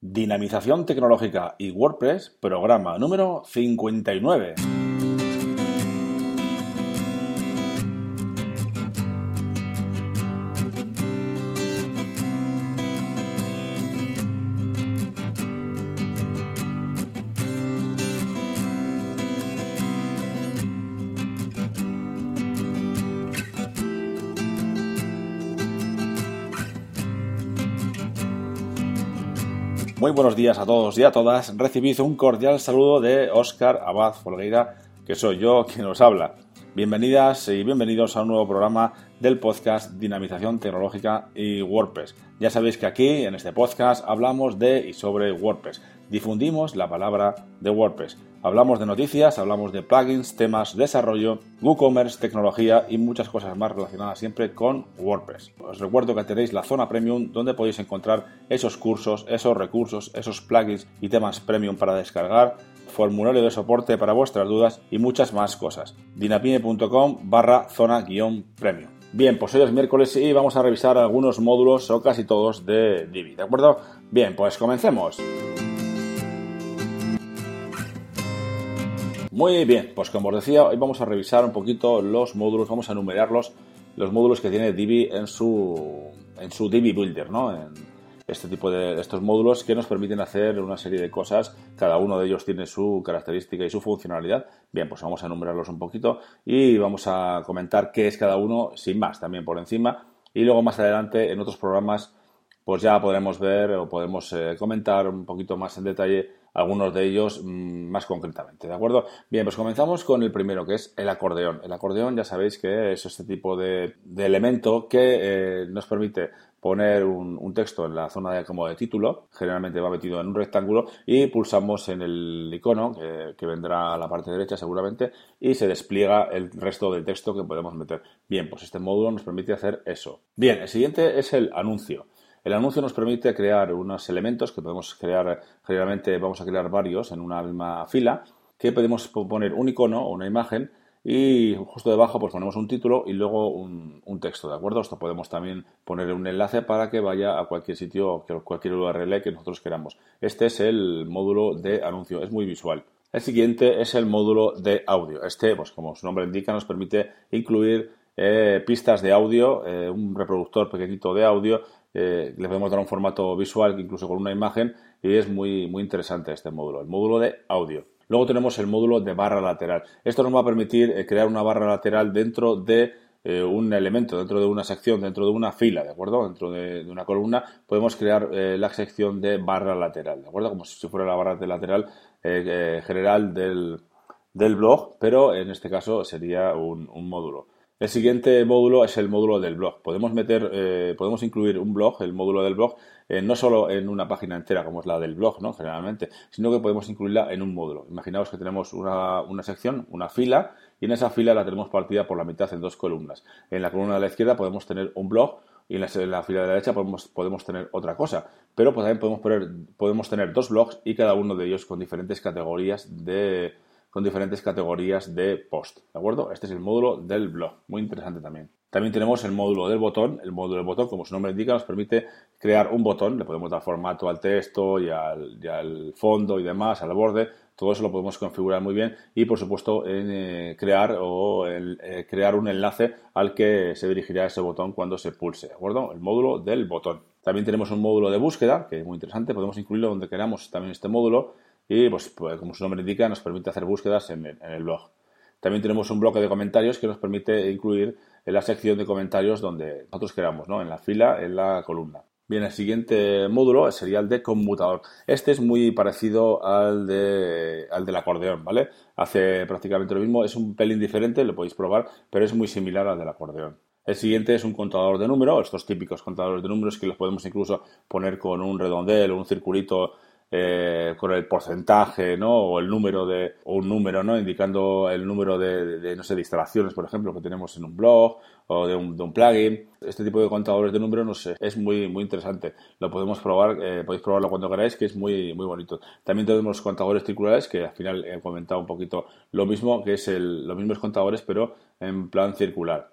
Dinamización tecnológica y WordPress, programa número 59. Muy buenos días a todos y a todas. Recibid un cordial saludo de Óscar Abad Folgueira, que soy yo quien os habla. Bienvenidas y bienvenidos a un nuevo programa del podcast Dinamización Tecnológica y WordPress. Ya sabéis que aquí, en este podcast, hablamos de y sobre WordPress. Difundimos la palabra de WordPress. Hablamos de noticias, hablamos de plugins, temas, desarrollo, WooCommerce, tecnología y muchas cosas más relacionadas siempre con WordPress. Os recuerdo que tenéis la zona premium donde podéis encontrar esos cursos, esos recursos, esos plugins y temas premium para descargar, formulario de soporte para vuestras dudas y muchas más cosas. dinapime.com barra zona guion premium. Bien, pues hoy es miércoles y vamos a revisar algunos módulos o casi todos de Divi, ¿de acuerdo? Bien, pues comencemos. Muy bien, pues como os decía, hoy vamos a revisar un poquito los módulos, vamos a enumerarlos, los módulos que tiene Divi en su, en su Divi Builder, ¿no? En este tipo de estos módulos que nos permiten hacer una serie de cosas, cada uno de ellos tiene su característica y su funcionalidad. Bien, pues vamos a enumerarlos un poquito y vamos a comentar qué es cada uno sin más, también por encima. Y luego más adelante en otros programas pues ya podremos ver o podemos eh, comentar un poquito más en detalle algunos de ellos mm, más concretamente, ¿de acuerdo? Bien, pues comenzamos con el primero, que es el acordeón. El acordeón ya sabéis que es este tipo de, elemento que eh, nos permite poner un, texto en la zona de, como de título, generalmente va metido en un rectángulo, y pulsamos en el icono, que, que, vendrá a la parte derecha seguramente, y se despliega el resto del texto que podemos meter. Bien, pues este módulo nos permite hacer eso. Bien, el siguiente es el anuncio. El anuncio nos permite crear unos elementos que podemos crear, generalmente vamos a crear varios en una misma fila, que podemos poner un icono o una imagen y justo debajo pues ponemos un título y luego un, texto, ¿de acuerdo? Esto podemos también poner un enlace para que vaya a cualquier sitio, cualquier URL que nosotros queramos. Este es el módulo de anuncio, es muy visual. El siguiente es el módulo de audio. Este, pues como su nombre indica, nos permite incluir eh, pistas de audio, eh, un reproductor pequeñito de audio eh, le podemos dar un formato visual, incluso con una imagen, y es muy, muy interesante este módulo, el módulo de audio. Luego tenemos el módulo de barra lateral. Esto nos va a permitir eh, crear una barra lateral dentro de eh, un elemento, dentro de una sección, dentro de una fila, ¿de acuerdo? Dentro de, una columna podemos crear la sección de barra lateral, ¿de acuerdo? Como si fuera la barra lateral general del, blog, pero en este caso sería un módulo. El siguiente módulo es el módulo del blog. Podemos meter, eh, podemos incluir un blog, el módulo del blog, eh, no solo en una página entera como es la del blog, ¿no? Generalmente, sino que podemos incluirla en un módulo. Imaginaos que tenemos una, sección, una fila, y en esa fila la tenemos partida por la mitad en dos columnas. En la columna de la izquierda podemos tener un blog y en la, fila de la derecha podemos, podemos tener otra cosa. Pero pues, también podemos, poner, podemos tener dos blogs y cada uno de ellos con diferentes categorías de con diferentes categorías de post. ¿De acuerdo? Este es el módulo del blog. Muy interesante también. También tenemos el módulo del botón. El módulo del botón, como su nombre indica, nos permite crear un botón. Le podemos dar formato al texto y al, fondo y demás, al borde. Todo eso lo podemos configurar muy bien y, por supuesto, eh, crear o eh, crear un enlace al que se dirigirá ese botón cuando se pulse. ¿De acuerdo? El módulo del botón. También tenemos un módulo de búsqueda, que es muy interesante. Podemos incluirlo donde queramos también este módulo y, pues, pues, como su nombre indica, nos permite hacer búsquedas en, el blog. También tenemos un bloque de comentarios que nos permite incluir en la sección de comentarios donde nosotros queramos, ¿no? En la fila, en la columna. Bien, el siguiente módulo sería el de conmutador. Este es muy parecido al, de, al del acordeón, ¿vale? Hace prácticamente lo mismo, es un pelín diferente, lo podéis probar, pero es muy similar al del acordeón. El siguiente es un contador de números, estos típicos contadores de números que los podemos incluso poner con un redondel o un circulito eh, con el porcentaje, ¿no? O el número de, un número, ¿no? Indicando el número de, no sé, de instalaciones, por ejemplo, que tenemos en un blog o de un, plugin. Este tipo de contadores de números, no sé, es muy, muy interesante. Lo podemos probar, eh, podéis probarlo cuando queráis, que es muy, muy bonito. También tenemos contadores circulares, que al final he comentado un poquito lo mismo, que es el, los mismos contadores, pero en plan circular.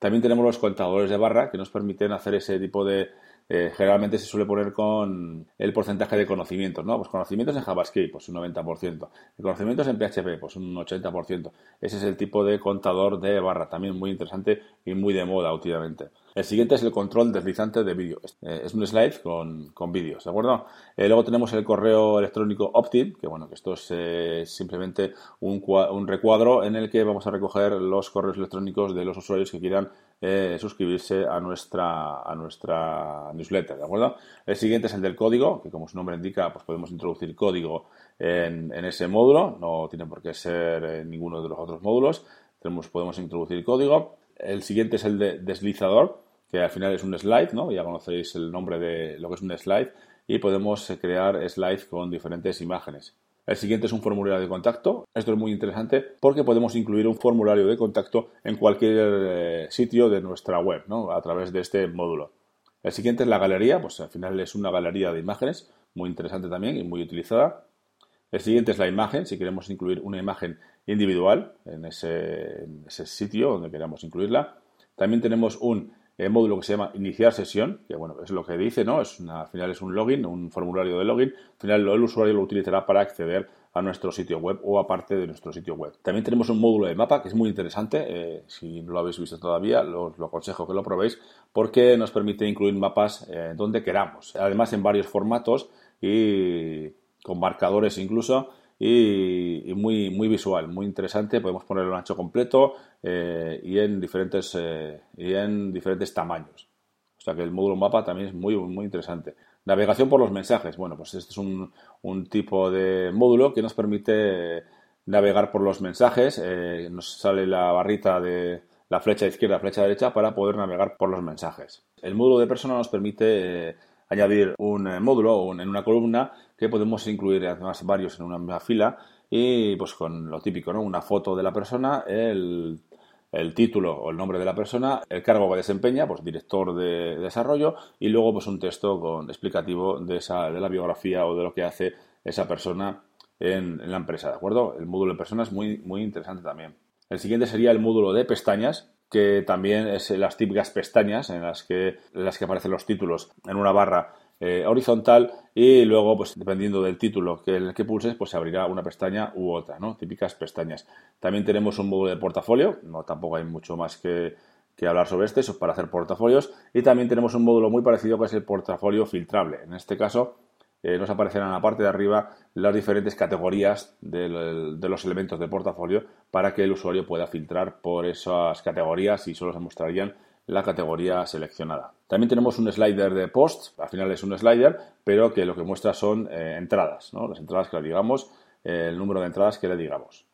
También tenemos los contadores de barra, que nos permiten hacer ese tipo de, eh, generalmente se suele poner con el porcentaje de conocimientos, ¿no? Pues conocimientos en JavaScript, pues un 90%. Conocimientos en PHP, pues un 80%. Ese es el tipo de contador de barra, también muy interesante y muy de moda últimamente. El siguiente es el control deslizante de vídeo. Eh, es un slide con, con vídeos, ¿de acuerdo? Eh, luego tenemos el correo electrónico opt-in, que bueno, que esto es eh, simplemente un, un, recuadro en el que vamos a recoger los correos electrónicos de los usuarios que quieran suscribirse a nuestra, a nuestra newsletter, ¿de acuerdo? El siguiente es el del código, que como su nombre indica, pues podemos introducir código en, en ese módulo, no tiene por qué ser ninguno de los otros módulos, tenemos, podemos introducir código. El siguiente es el de deslizador, que al final es un slide, ¿no? Ya conocéis el nombre de lo que es un slide y podemos crear slides con diferentes imágenes. El siguiente es un formulario de contacto. Esto es muy interesante porque podemos incluir un formulario de contacto en cualquier eh, sitio de nuestra web, ¿no? A través de este módulo. El siguiente es la galería, pues al final es una galería de imágenes, muy interesante también y muy utilizada. El siguiente es la imagen, si queremos incluir una imagen individual en ese, en ese sitio donde queramos incluirla. También tenemos un el módulo que se llama iniciar sesión, que bueno, es lo que dice, ¿no? Es al final es un login, un formulario de login. Al final el usuario lo utilizará para acceder a nuestro sitio web o aparte de nuestro sitio web. También tenemos un módulo de mapa que es muy interesante. Eh, si no lo habéis visto todavía, os lo aconsejo que lo probéis porque nos permite incluir mapas eh, donde queramos. Además en varios formatos y con marcadores incluso y, muy, muy visual, muy interesante. Podemos ponerlo en ancho completo eh, y, en diferentes, eh, y en diferentes tamaños. O sea que el módulo mapa también es muy, muy interesante. Navegación por los mensajes. Bueno, pues este es un, un tipo de módulo que nos permite navegar por los mensajes. Eh, nos sale la barrita de la flecha izquierda, flecha derecha para poder navegar por los mensajes. El módulo de persona nos permite añadir un eh, módulo en una columna que podemos incluir además varios en una misma fila y pues con lo típico, ¿no? Una foto de la persona, el, título o el nombre de la persona, el cargo que desempeña, pues director de, desarrollo y luego pues un texto con explicativo de, esa, de la biografía o de lo que hace esa persona en, en la empresa, ¿de acuerdo? El módulo de persona es muy, muy interesante también. El siguiente sería el módulo de pestañas, que también es las típicas pestañas en las que, las que aparecen los títulos en una barra eh, horizontal y luego, pues dependiendo del título que el que pulses, pues se abrirá una pestaña u otra, ¿no? Típicas pestañas. También tenemos un módulo de portafolio, no tampoco hay mucho más que, que hablar sobre este, eso es para hacer portafolios. Y también tenemos un módulo muy parecido que es el portafolio filtrable. En este caso, eh, nos aparecerán en la parte de arriba las diferentes categorías de, los elementos del portafolio para que el usuario pueda filtrar por esas categorías y solo se mostrarían la categoría seleccionada. También tenemos un slider de post, al final es un slider, pero que lo que muestra son eh, entradas, ¿no? las entradas que le digamos, eh, el número de entradas que le digamos.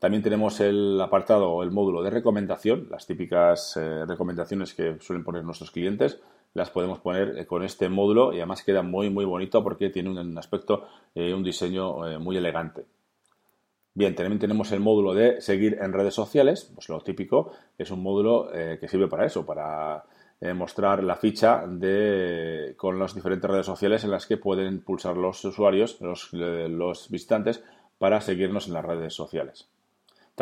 También tenemos el apartado o el módulo de recomendación, las típicas recomendaciones que suelen poner nuestros clientes, las podemos poner eh, con este módulo y además queda muy muy bonito porque tiene un aspecto, eh, un diseño eh, muy elegante. Bien, también tenemos el módulo de seguir en redes sociales, pues lo típico es un módulo que sirve para eso, para mostrar la ficha de, con las diferentes redes sociales en las que pueden pulsar los usuarios, los, los visitantes, para seguirnos en las redes sociales.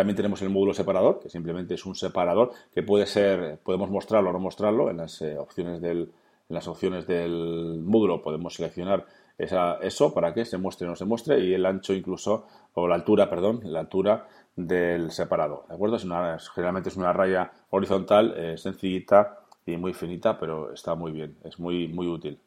También tenemos el módulo separador, que simplemente es un separador que puede ser, podemos mostrarlo o no mostrarlo en las eh, opciones del, en las opciones del módulo podemos seleccionar esa, eso para que se muestre o no se muestre y el ancho incluso, o la altura, perdón, la altura del separador. ¿De acuerdo? Es una, generalmente es una raya horizontal, eh, sencillita y muy finita, pero está muy bien, es muy, muy útil.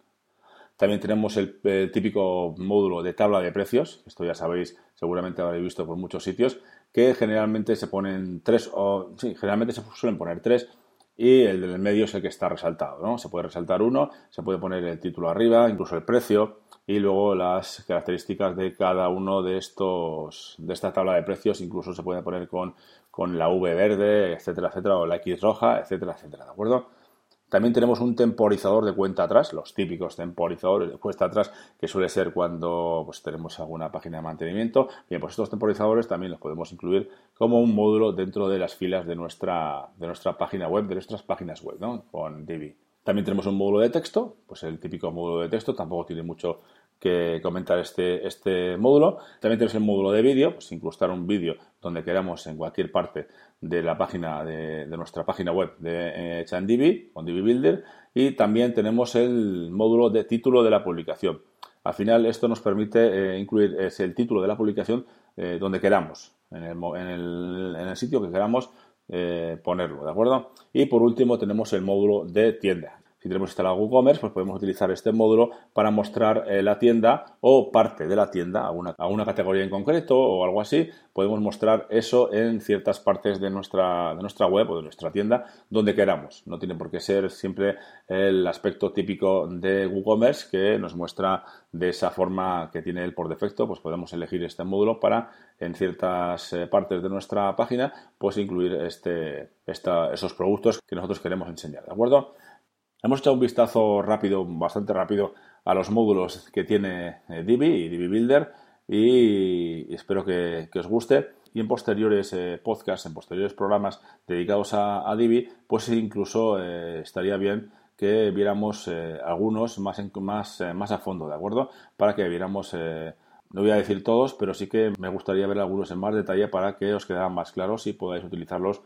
También tenemos el, el, típico módulo de tabla de precios, esto ya sabéis, seguramente habréis visto por muchos sitios, que generalmente se ponen tres, o sí, generalmente se suelen poner tres y el del medio es el que está resaltado, ¿no? Se puede resaltar uno, se puede poner el título arriba, incluso el precio y luego las características de cada uno de estos, de esta tabla de precios, incluso se puede poner con, con la V verde, etcétera, etcétera, o la X roja, etcétera, etcétera, ¿de acuerdo? También tenemos un temporizador de cuenta atrás, los típicos temporizadores de cuenta atrás, que suele ser cuando pues, tenemos alguna página de mantenimiento. Bien, pues estos temporizadores también los podemos incluir como un módulo dentro de las filas de nuestra, de nuestra página web, de nuestras páginas web, ¿no? Con Divi. También tenemos un módulo de texto, pues el típico módulo de texto, tampoco tiene mucho que comentar este, este módulo. También tenemos el módulo de vídeo, pues incrustar un vídeo donde queramos en cualquier parte de la página de, nuestra página web de eh, con Divi Builder y también tenemos el módulo de título de la publicación. Al final esto nos permite eh, incluir el título de la publicación eh, donde queramos, en el, en, el, en el, sitio que queramos ponerlo, ¿de acuerdo? Y por último tenemos el módulo de tienda. Si tenemos instalado WooCommerce, pues podemos utilizar este módulo para mostrar eh, la tienda o parte de la tienda, a una, categoría en concreto o algo así. Podemos mostrar eso en ciertas partes de nuestra, de nuestra web o de nuestra tienda, donde queramos. No tiene por qué ser siempre el aspecto típico de WooCommerce que nos muestra de esa forma que tiene él por defecto. Pues podemos elegir este módulo para en ciertas eh, partes de nuestra página, pues incluir este, esos productos que nosotros queremos enseñar. ¿De acuerdo? Hemos echado un vistazo rápido, bastante rápido, a los módulos que tiene eh, Divi y Divi Builder y espero que, os guste. Y en posteriores eh, podcasts, en posteriores programas dedicados a, Divi, pues incluso eh, estaría bien que viéramos algunos más, más, más a fondo, ¿de acuerdo? Para que viéramos no voy a decir todos, pero sí que me gustaría ver algunos en más detalle para que os quedaran más claros y podáis utilizarlos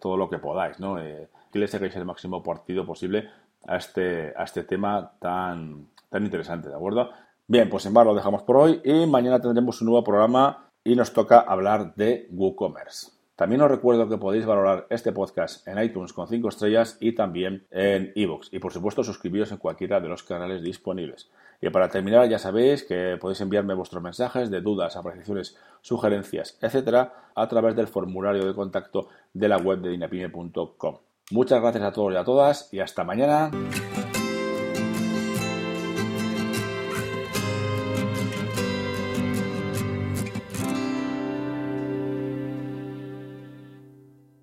todo lo que podáis, ¿no? que le saquéis el máximo partido posible a este, a este tema tan, tan interesante, ¿de acuerdo? Bien, pues en bar lo dejamos por hoy y mañana tendremos un nuevo programa y nos toca hablar de WooCommerce. También os recuerdo que podéis valorar este podcast en iTunes con 5 estrellas y también en iVoox. Y por supuesto suscribiros en cualquiera de los canales disponibles. Y para terminar ya sabéis que podéis enviarme vuestros mensajes de dudas, apreciaciones, sugerencias, etcétera, a través del formulario de contacto de la web de dinapime.com. Muchas gracias a todos y a todas y hasta mañana.